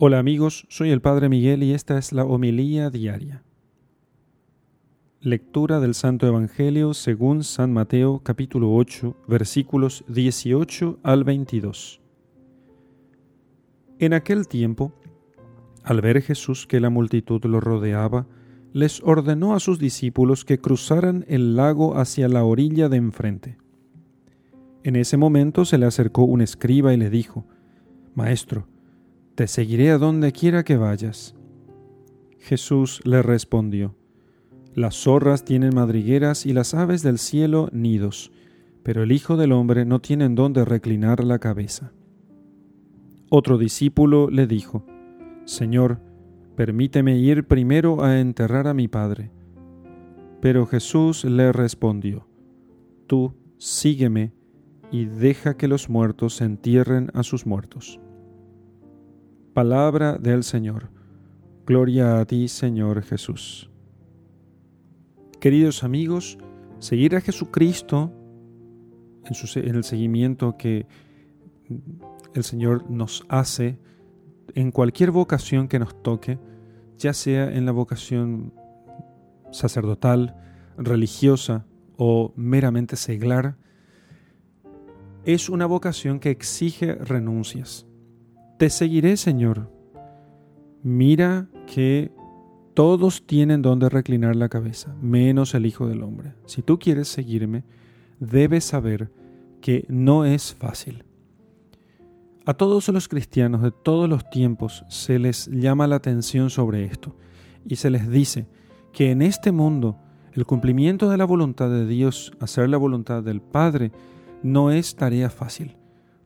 Hola amigos, soy el Padre Miguel y esta es la homilía diaria. Lectura del Santo Evangelio según San Mateo capítulo 8 versículos 18 al 22. En aquel tiempo, al ver Jesús que la multitud lo rodeaba, les ordenó a sus discípulos que cruzaran el lago hacia la orilla de enfrente. En ese momento se le acercó un escriba y le dijo, Maestro, te seguiré a donde quiera que vayas. Jesús le respondió, Las zorras tienen madrigueras y las aves del cielo nidos, pero el Hijo del Hombre no tiene en dónde reclinar la cabeza. Otro discípulo le dijo, Señor, permíteme ir primero a enterrar a mi Padre. Pero Jesús le respondió, Tú sígueme y deja que los muertos entierren a sus muertos. Palabra del Señor. Gloria a ti, Señor Jesús. Queridos amigos, seguir a Jesucristo en, el seguimiento que el Señor nos hace en cualquier vocación que nos toque, ya sea en la vocación sacerdotal, religiosa o meramente seglar, es una vocación que exige renuncias. Te seguiré, Señor. Mira que todos tienen donde reclinar la cabeza, menos el Hijo del Hombre. Si tú quieres seguirme, debes saber que no es fácil. A todos los cristianos de todos los tiempos se les llama la atención sobre esto y se les dice que en este mundo el cumplimiento de la voluntad de Dios, hacer la voluntad del Padre, no es tarea fácil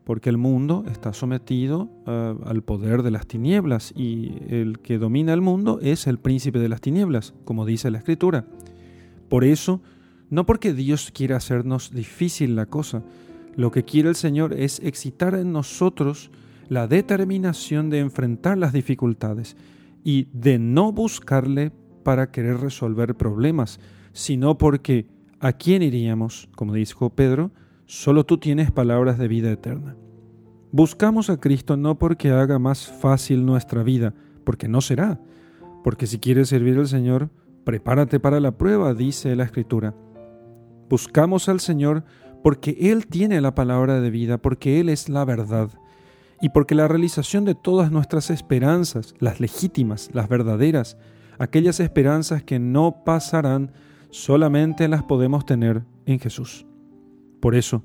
porque el mundo está sometido eh, al poder de las tinieblas y el que domina el mundo es el príncipe de las tinieblas, como dice la escritura. Por eso, no porque Dios quiera hacernos difícil la cosa, lo que quiere el Señor es excitar en nosotros la determinación de enfrentar las dificultades y de no buscarle para querer resolver problemas, sino porque ¿a quién iríamos? Como dijo Pedro, Solo tú tienes palabras de vida eterna. Buscamos a Cristo no porque haga más fácil nuestra vida, porque no será. Porque si quieres servir al Señor, prepárate para la prueba, dice la Escritura. Buscamos al Señor porque Él tiene la palabra de vida, porque Él es la verdad, y porque la realización de todas nuestras esperanzas, las legítimas, las verdaderas, aquellas esperanzas que no pasarán, solamente las podemos tener en Jesús. Por eso,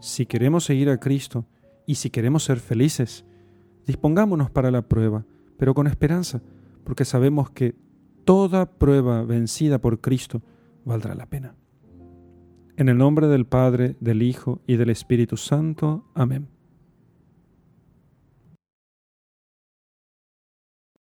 si queremos seguir a Cristo y si queremos ser felices, dispongámonos para la prueba, pero con esperanza, porque sabemos que toda prueba vencida por Cristo valdrá la pena. En el nombre del Padre, del Hijo y del Espíritu Santo. Amén.